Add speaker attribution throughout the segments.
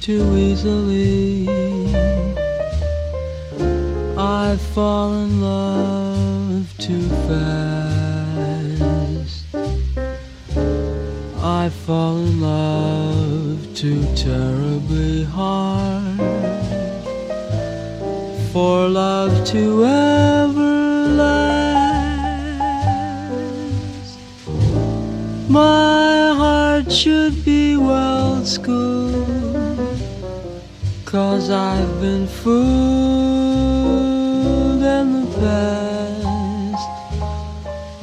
Speaker 1: too easily. I fall in love too fast. I fall in love too terribly hard for love to ever last. My heart should be well schooled, cause I've been fooled in the past,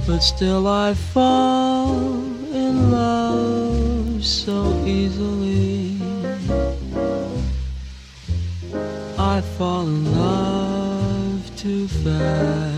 Speaker 1: but still I fall in love so easily. I fall in love too fast.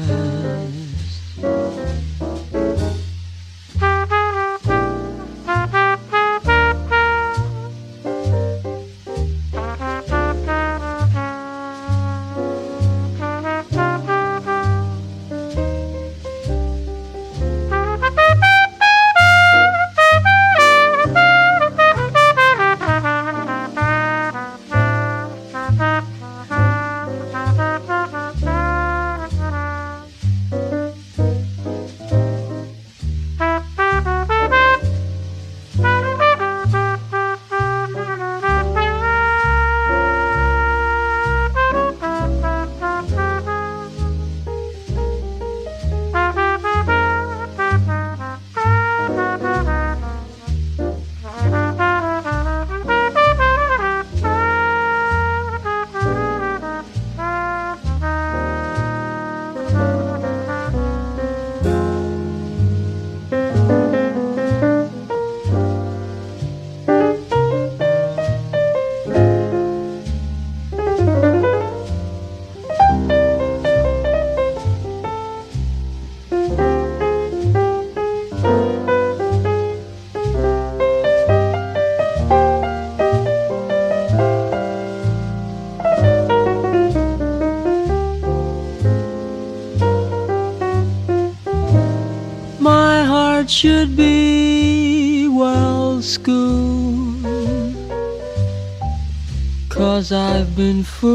Speaker 1: Been fooled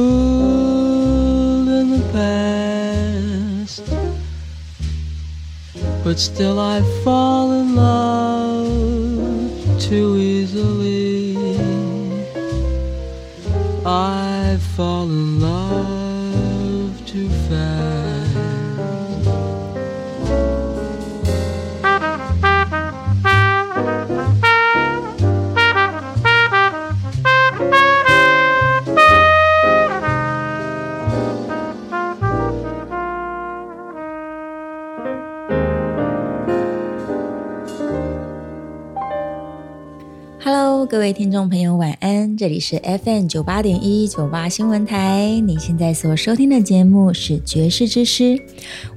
Speaker 1: in the past. But still I fall in love
Speaker 2: 各位听众朋友，晚安！这里是 FM 九八点一九八新闻台，你现在所收听的节目是《爵士之诗》，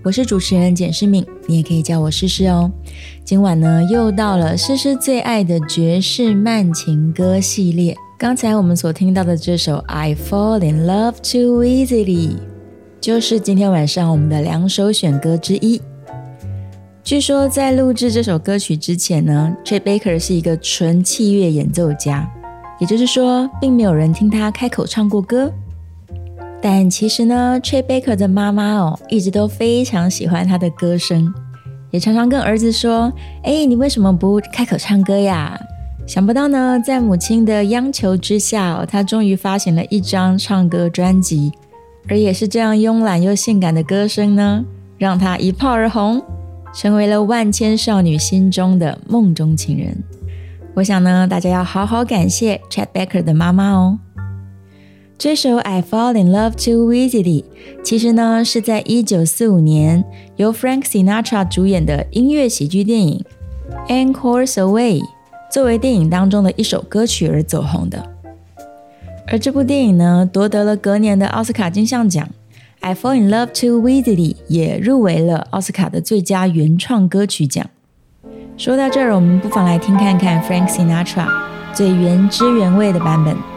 Speaker 2: 我是主持人简诗敏，你也可以叫我诗诗哦。今晚呢，又到了诗诗最爱的爵士慢情歌系列。刚才我们所听到的这首《I Fall in Love Too Easily》，就是今天晚上我们的两首选歌之一。据说在录制这首歌曲之前呢，Chet Baker 是一个纯器乐演奏家，也就是说，并没有人听他开口唱过歌。但其实呢，Chet Baker 的妈妈哦，一直都非常喜欢他的歌声，也常常跟儿子说：“哎，你为什么不开口唱歌呀？”想不到呢，在母亲的央求之下哦，他终于发行了一张唱歌专辑，而也是这样慵懒又性感的歌声呢，让他一炮而红。成为了万千少女心中的梦中情人。我想呢，大家要好好感谢 Chet Baker 的妈妈哦。这首《I Fall in Love Too Easily》其实呢是在一九四五年由 Frank Sinatra 主演的音乐喜剧电影《Anchors Away》作为电影当中的一首歌曲而走红的。
Speaker 3: 而这部电影呢，夺得了隔年的奥斯卡金像奖，《I Fall in Love Too Easily》也入围了奥斯卡的最佳原创歌曲奖。说到这儿，我们不妨来听看看 Frank Sinatra 最原汁原味的版本。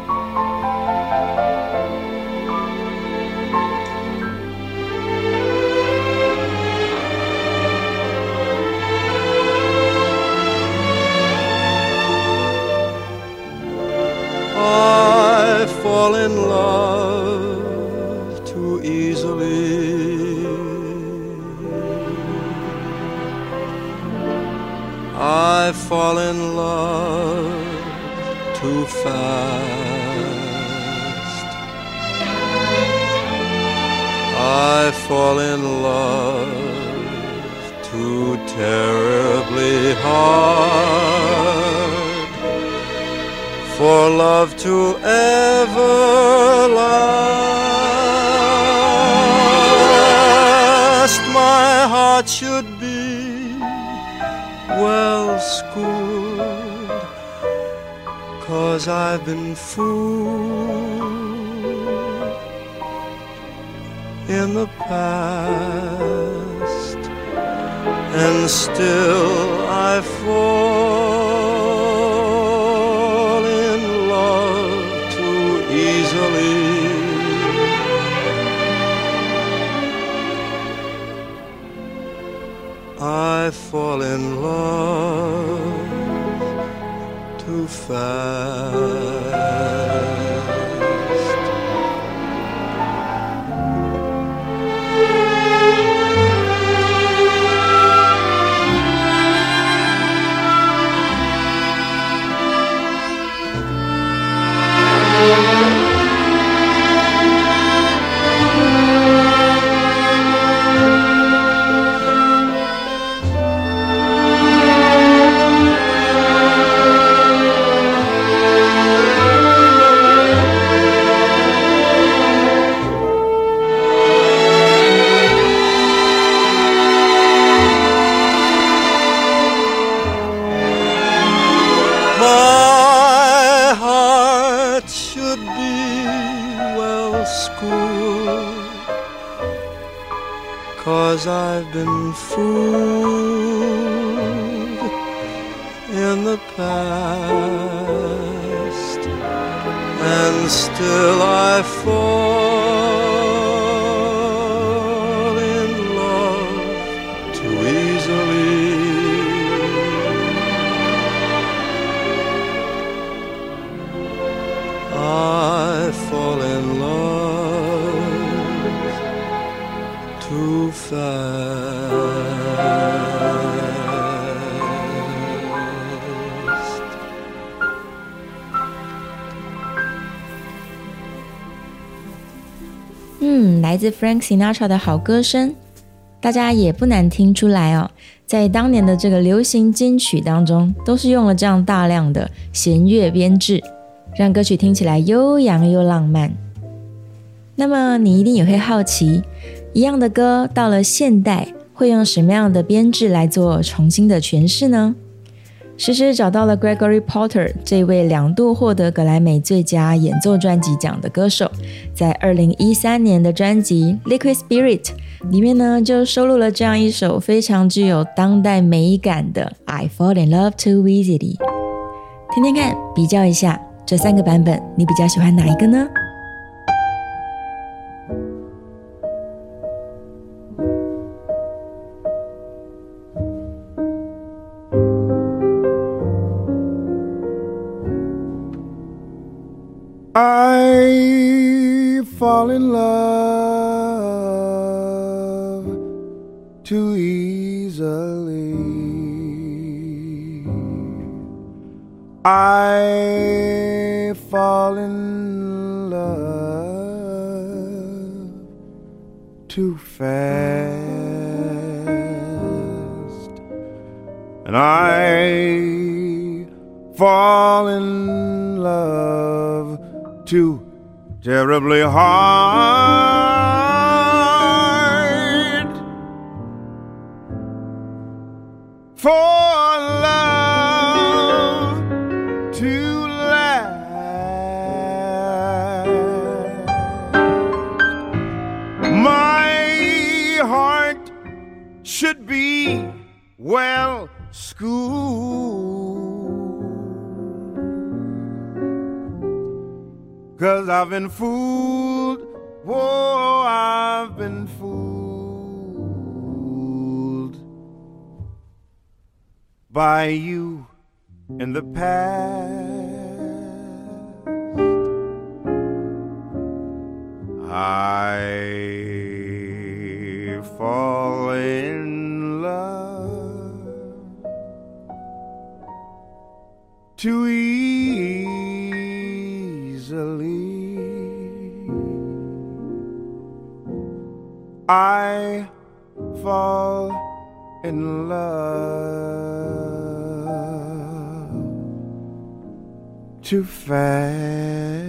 Speaker 3: 自 Frank Sinatra 的好歌声，大家也不难听出来哦。在当年的这个流行金曲当中，都是用了这样大量的弦乐编制，让歌曲听起来悠扬又浪漫。那么你一定也会好奇，一样的歌到了现代，会用什么样的编制来做重新的诠释呢？诗诗找到了 Gregory Porter 这位两度获得格莱美最佳演奏专辑奖的歌手，在二零一三年的专辑《Liquid Spirit》里面呢，就收录了这样一首非常具有当代美感的《I Fall in Love Too Easily》。听听看，比较一下这三个版本，你比较喜欢哪一个呢？
Speaker 4: Fall in love too easily. I fall in love too fast.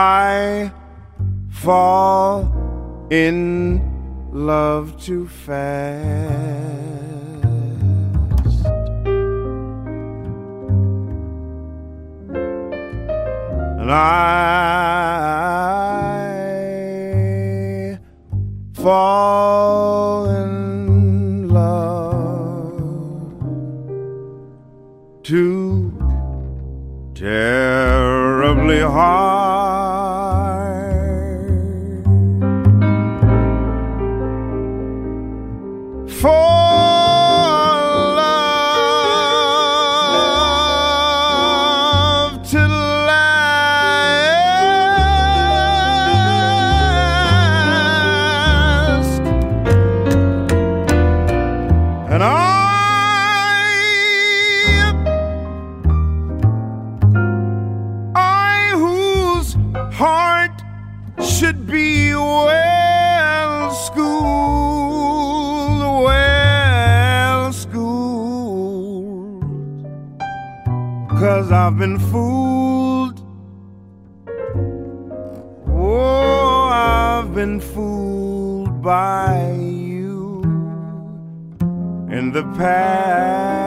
Speaker 4: I fall in love too
Speaker 5: fast. And I fall I've been fooled. Oh, I've been fooled by you in the past.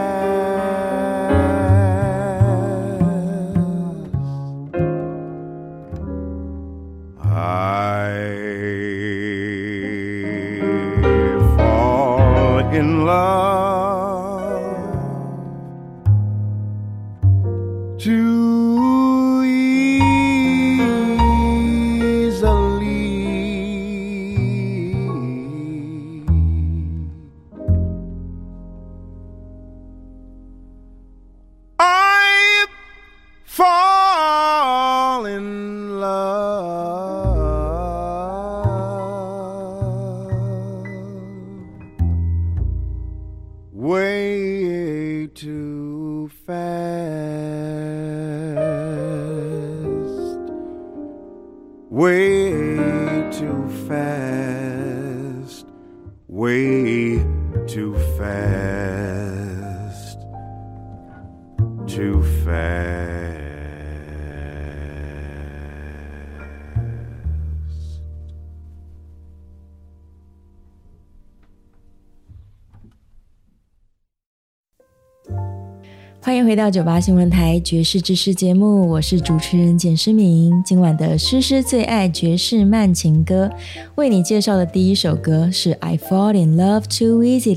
Speaker 2: 回到九八新闻台爵士知识节目，我是主持人简诗明。今晚的诗诗最爱爵士慢情歌，为你介绍的第一首歌是《I Fall in Love Too Easily》。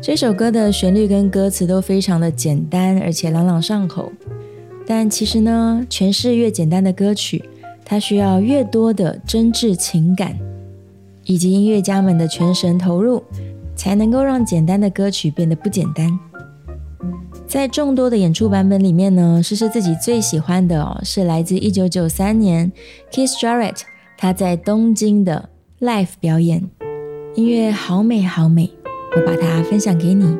Speaker 2: 这首歌的旋律跟歌词都非常的简单，而且朗朗上口。但其实呢，诠释越简单的歌曲，它需要越多的真挚情感，以及音乐家们的全神投入，才能够让简单的歌曲变得不简单。在众多的演出版本里面呢，诗诗自己最喜欢的哦，是来自一九九三年 Keith Jarrett 他在东京的 l i f e 表演，音乐好美好美，我把它分享给你。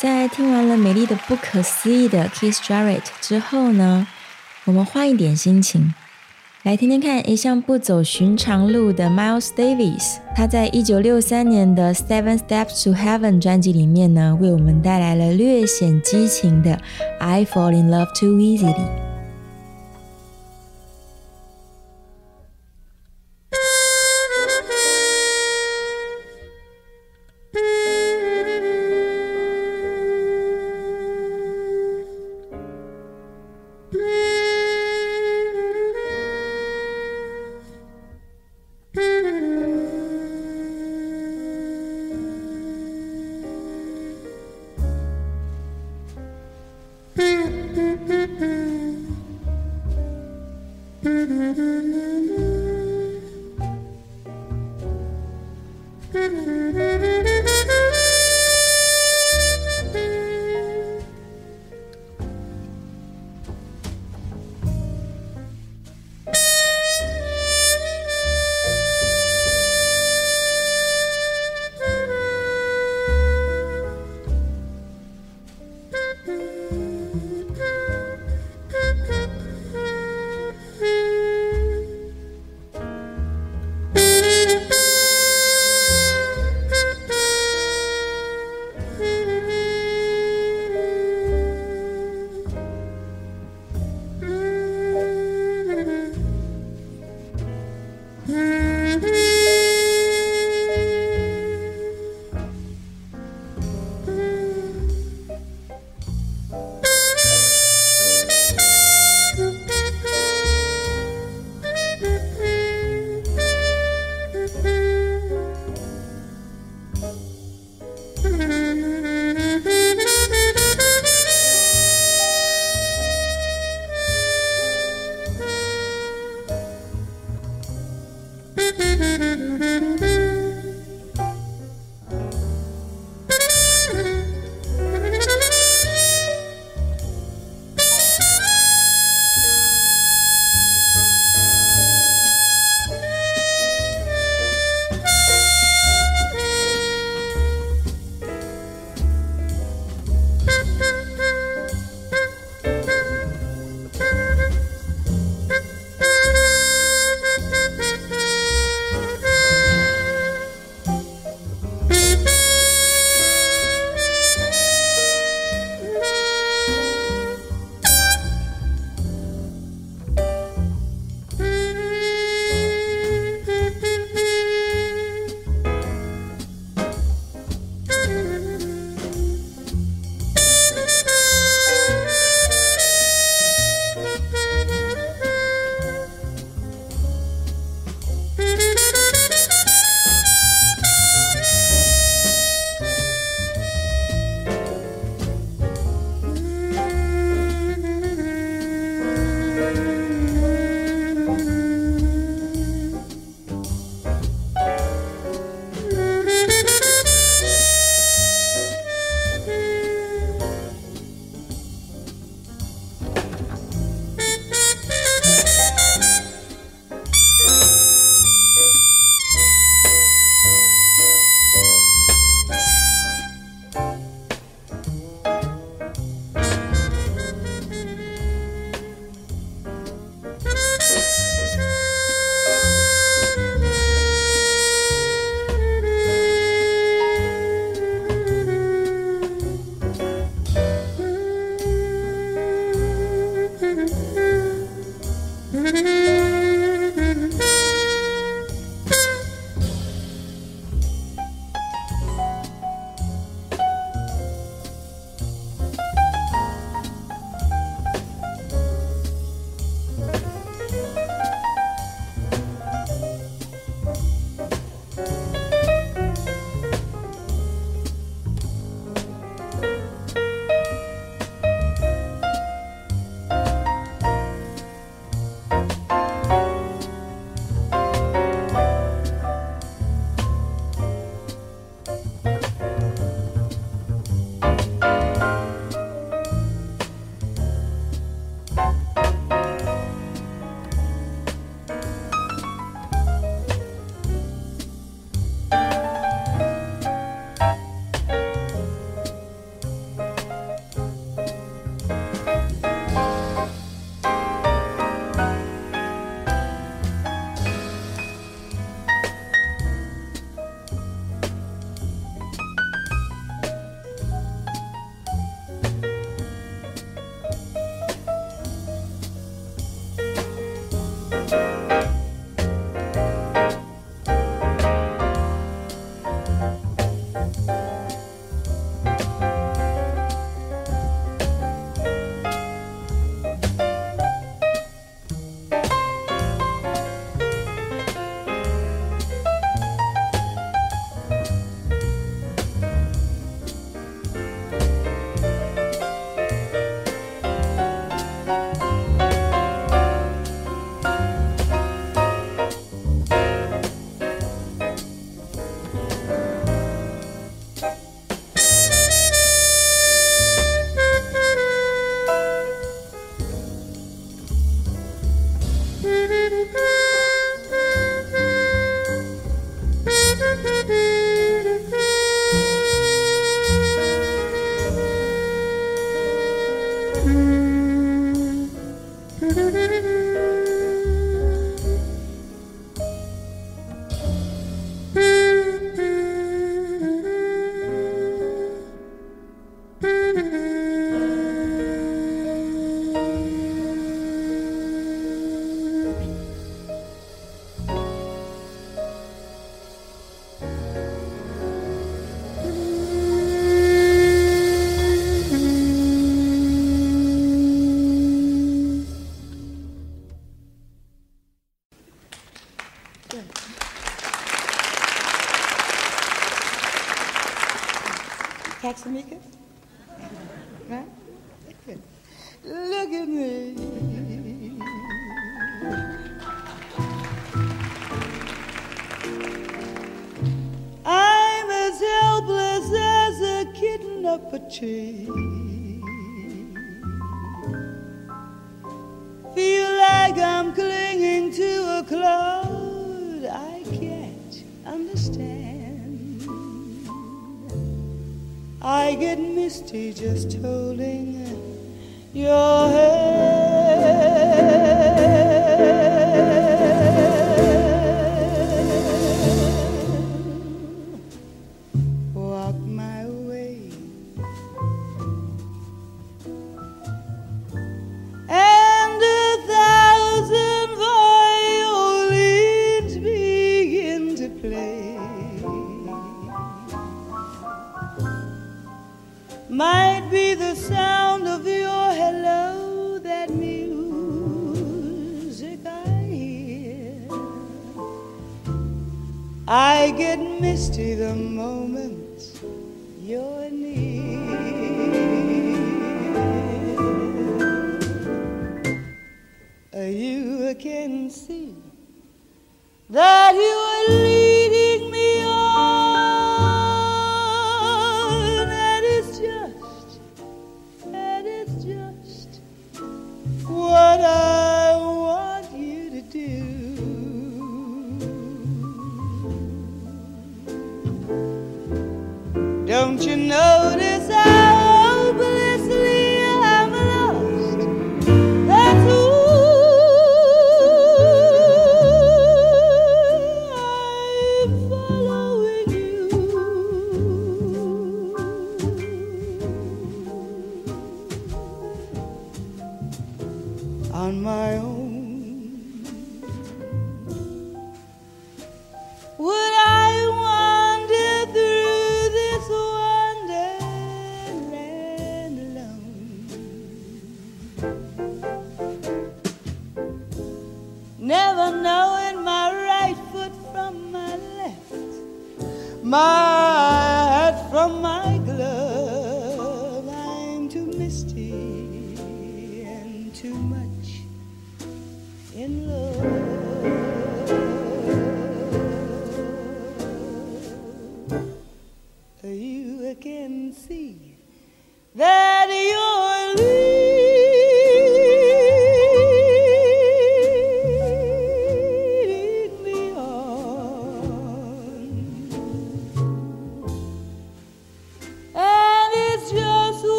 Speaker 2: 在听完了美丽的、不可思议的 Keith Jarrett 之后呢，我们换一点心情，来听听看一向不走寻常路的 Miles Davis。他在一九六三年的《Seven Steps to Heaven》专辑里面呢，为我们带来了略显激情的《I Fall in Love Too Easily》。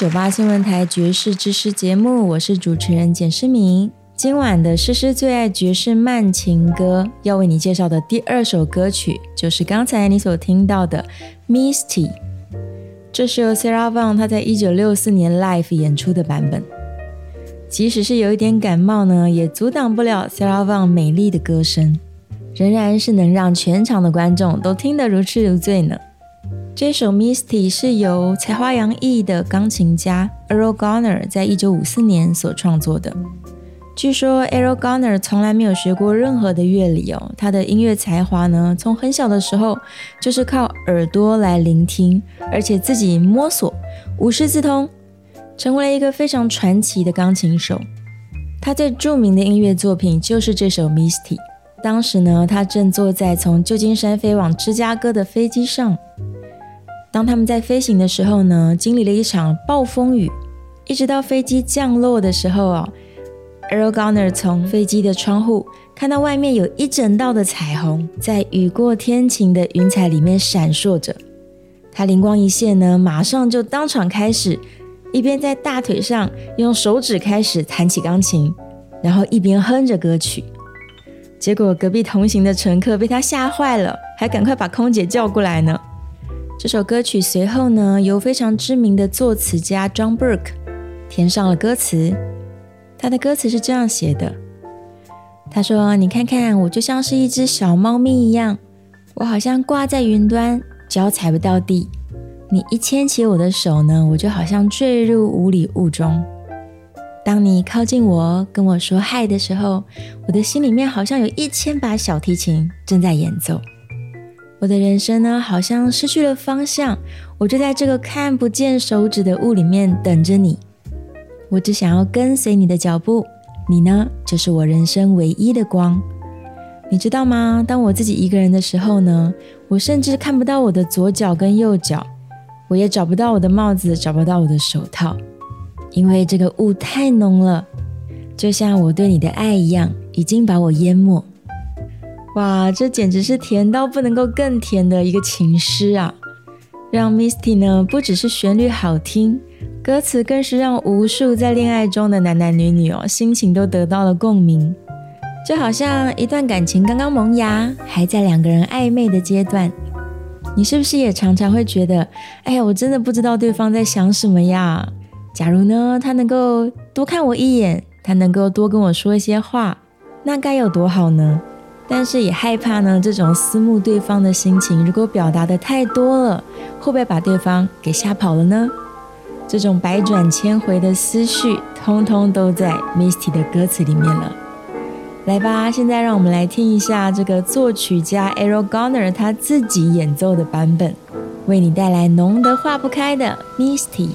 Speaker 2: 九八新闻台爵士之诗节目，我是主持人简诗明。今晚的诗诗最爱爵士慢情歌，要为你介绍的第二首歌曲，就是刚才你所听到的《Misty》。这是由 Sarah Vaughan 她在一九六四年 live 演出的版本。即使是有一点感冒呢，也阻挡不了 Sarah Vaughan 美丽的歌声，仍然是能让全场的观众都听得如痴如醉呢。这首 Misty 是由才华洋溢的钢琴家 Earl Garner 在一九五四年所创作的。据说 Earl Garner 从来没有学过任何的乐理哦，他的音乐才华呢，从很小的时候就是靠耳朵来聆听，而且自己摸索，无师自通，成为了一个非常传奇的钢琴手。他最著名的音乐作品就是这首 Misty。当时呢，他正坐在从旧金山飞往芝加哥的飞机上。当他们在飞行的时候呢，经历了一场暴风雨，一直到飞机降落的时候哦，Earl Garner 从飞机的窗户看到外面有一整道的彩虹，在雨过天晴的云彩里面闪烁着。他灵光一现呢，马上就当场开始，一边在大腿上用手指开始弹起钢琴，然后一边哼着歌曲。结果隔壁同行的乘客被他吓坏了，还赶快把空姐叫过来呢。这首歌曲随后呢，由非常知名的作词家 John Burke 填上了歌词。他的歌词是这样写的：“他说，你看看我，就像是一只小猫咪一样，我好像挂在云端，脚踩不到地。你一牵起我的手呢，我就好像坠入无里雾中。当你靠近我，跟我说嗨的时候，我的心里面好像有一千把小提琴正在演奏。”我的人生呢，好像失去了方向，我就在这个看不见手指的雾里面等着你。我只想要跟随你的脚步，你呢，就是我人生唯一的光。你知道吗？当我自己一个人的时候呢，我甚至看不到我的左脚跟右脚，我也找不到我的帽子，找不到我的手套，因为这个雾太浓了，就像我对你的爱一样，已经把我淹没。哇，这简直是甜到不能够更甜的一个情诗啊！让 Misty 呢，不只是旋律好听，歌词更是让无数在恋爱中的男男女女哦，心情都得到了共鸣。就好像一段感情刚刚萌芽，还在两个人暧昧的阶段，你是不是也常常会觉得，哎呀，我真的不知道对方在想什么呀？假如呢，他能够多看我一眼，他能够多跟我说一些话，那该有多好呢？但是也害怕呢，这种思慕对方的心情，如果表达的太多了，会不会把对方给吓跑了呢？这种百转千回的思绪，通通都在 Misty 的歌词里面了。来吧，现在让我们来听一下这个作曲家 Earl Garner 他自己演奏的版本，为你带来浓得化不开的 Misty。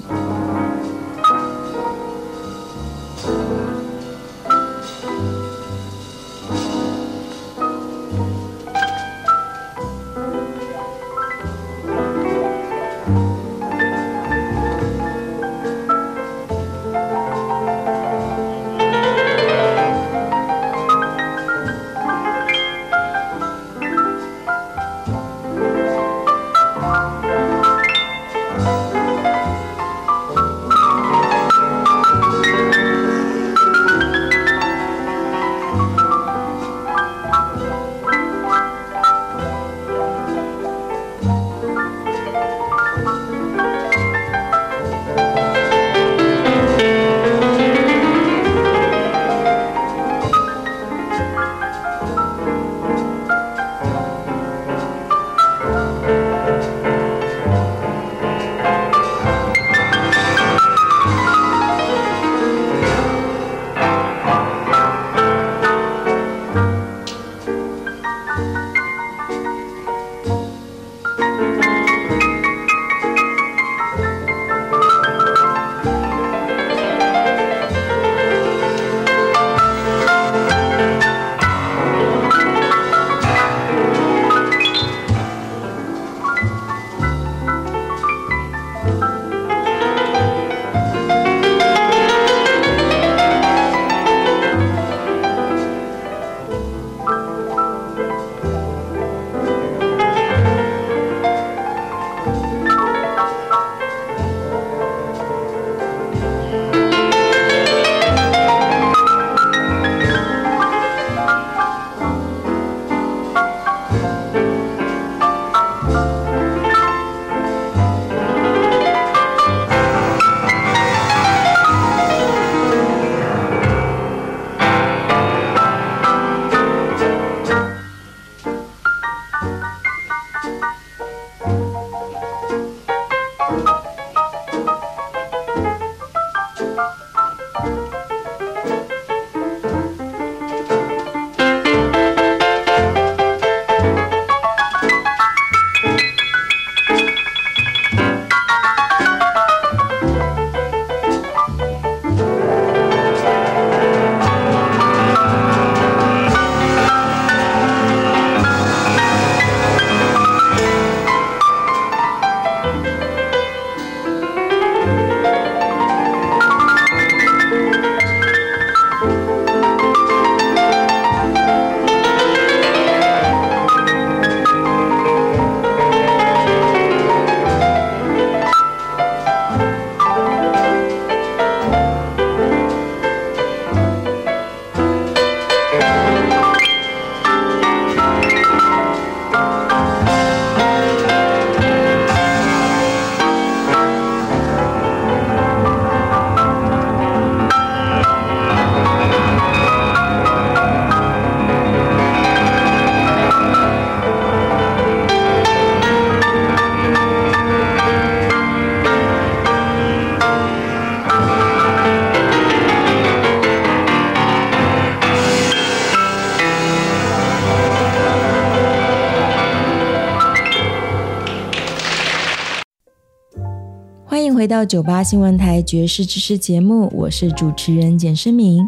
Speaker 2: 到九八新闻台爵士知识节目，我是主持人简诗明。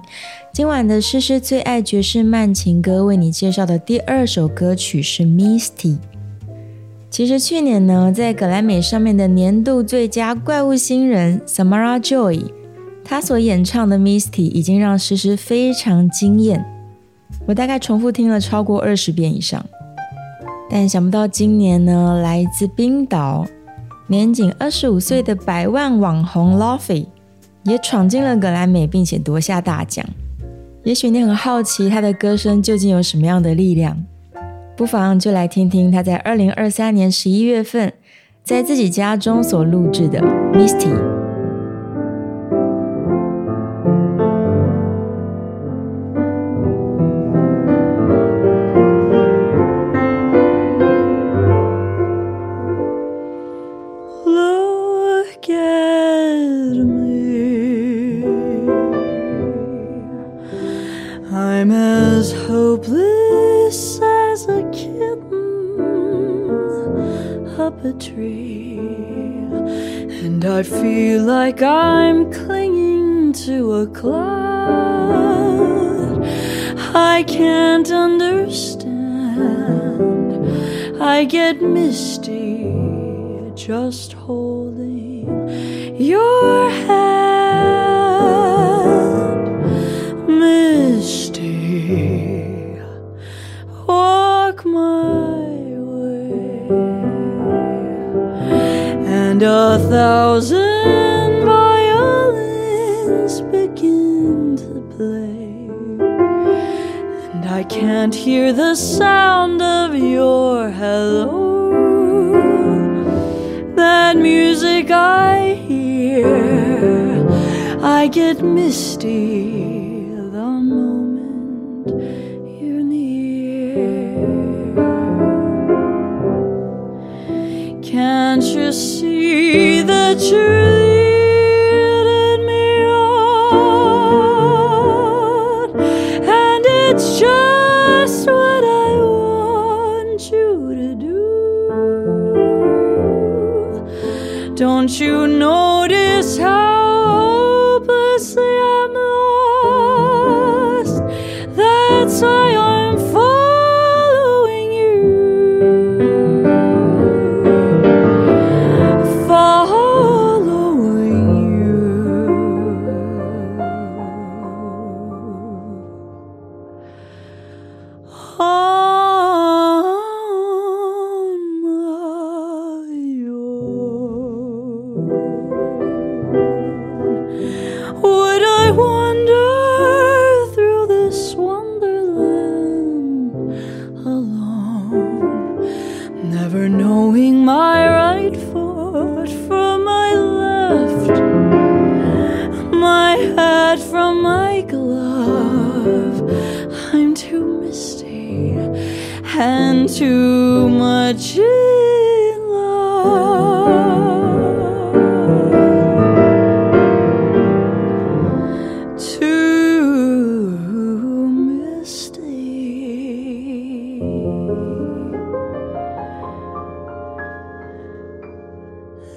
Speaker 2: 今晚的诗诗最爱爵士慢情歌，为你介绍的第二首歌曲是《Misty》。其实去年呢，在格莱美上面的年度最佳怪物新人 Samara Joy，她所演唱的《Misty》已经让诗诗非常惊艳，我大概重复听了超过二十遍以上。但想不到今年呢，来自冰岛。年仅二十五岁的百万网红 Lofi 也闯进了格莱美，并且夺下大奖。也许你很好奇他的歌声究竟有什么样的力量，不妨就来听听他在二零二三年十一月份在自己家中所录制的《Misty》。
Speaker 1: Get misty the moment you're near. Can't you see that you're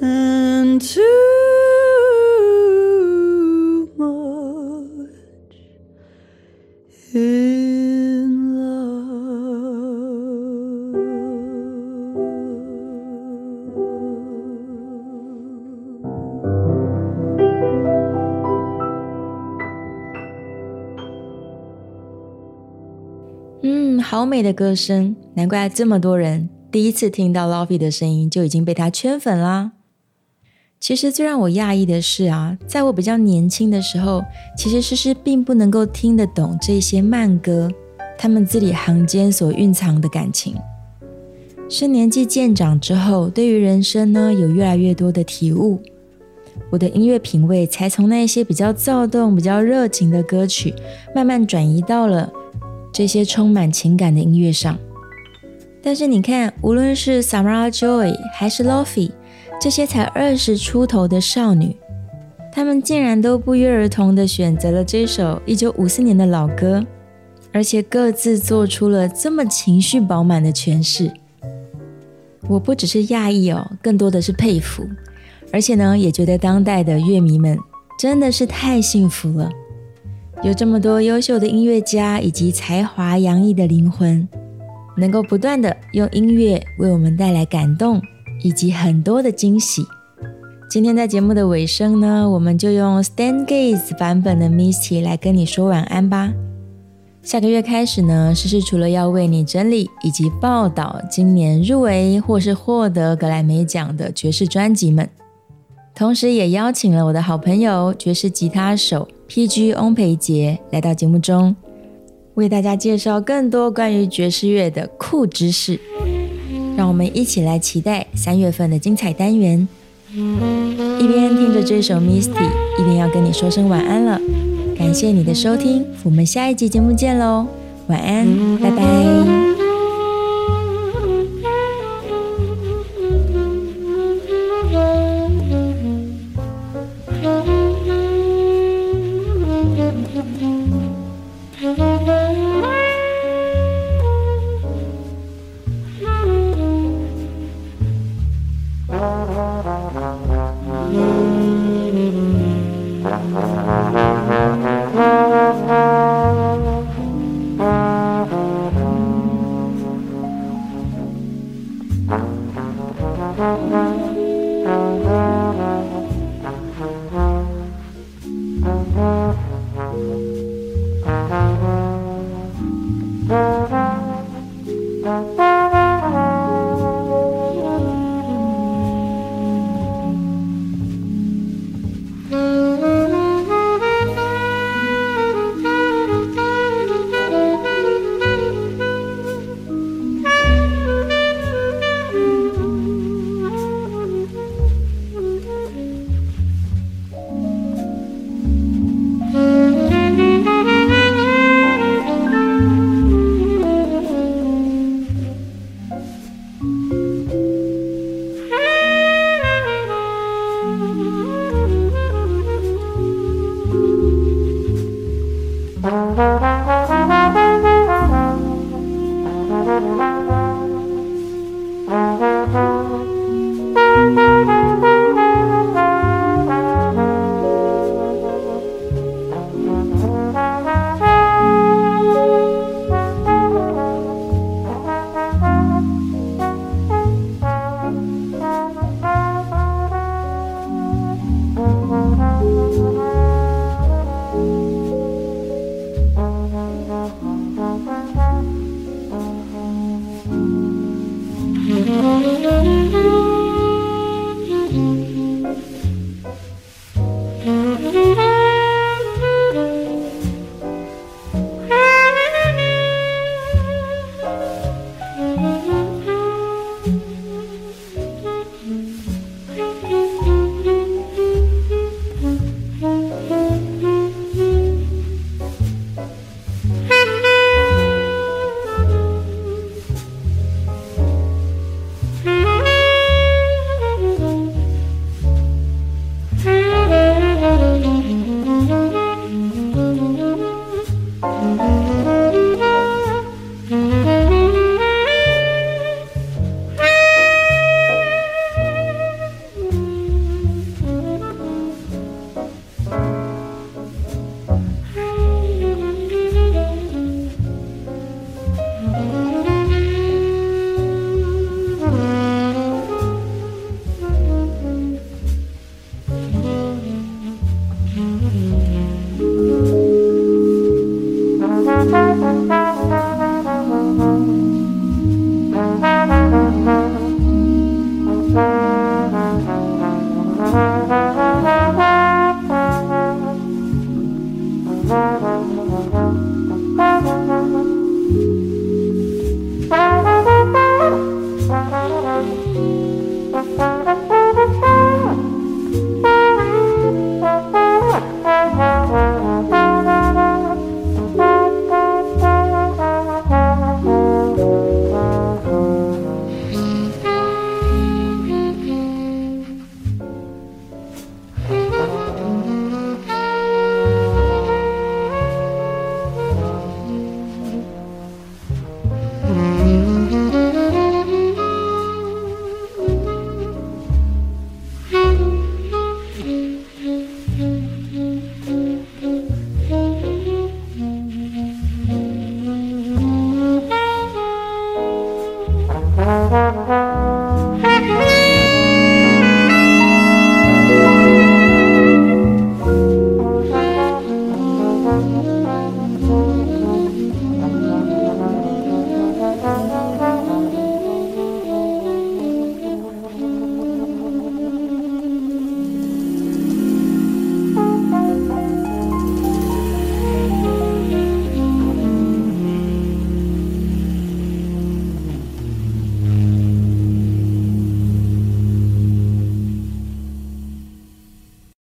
Speaker 1: And too much in love.
Speaker 2: 嗯，好美的歌声，难怪这么多人第一次听到 Lofi 的声音就已经被他圈粉啦。其实最让我讶异的是啊，在我比较年轻的时候，其实诗诗并不能够听得懂这些慢歌，他们字里行间所蕴藏的感情。是年纪渐长之后，对于人生呢有越来越多的体悟，我的音乐品味才从那些比较躁动、比较热情的歌曲，慢慢转移到了这些充满情感的音乐上。但是你看，无论是 Samara Joy 还是 Lofi，这些才二十出头的少女，她们竟然都不约而同地选择了这首一九五四年的老歌，而且各自做出了这么情绪饱满的诠释。我不只是讶异哦，更多的是佩服，而且呢，也觉得当代的乐迷们真的是太幸福了，有这么多优秀的音乐家以及才华洋溢的灵魂，能够不断的用音乐为我们带来感动以及很多的惊喜。今天在节目的尾声呢，我们就用 Stan Gaze 版本的 Misty 来跟你说晚安吧。下个月开始呢，诗诗除了要为你整理以及报道今年入围或是获得格莱美奖的爵士专辑们，同时也邀请了我的好朋友爵士吉他手 PG 翁培杰来到节目中，为大家介绍更多关于爵士乐的酷知识。让我们一起来期待三月份的精彩单元。一边听着这首 Misty，一边要跟你说声晚安了。感谢你的收听，我们下一集节目见喽，晚安，拜拜。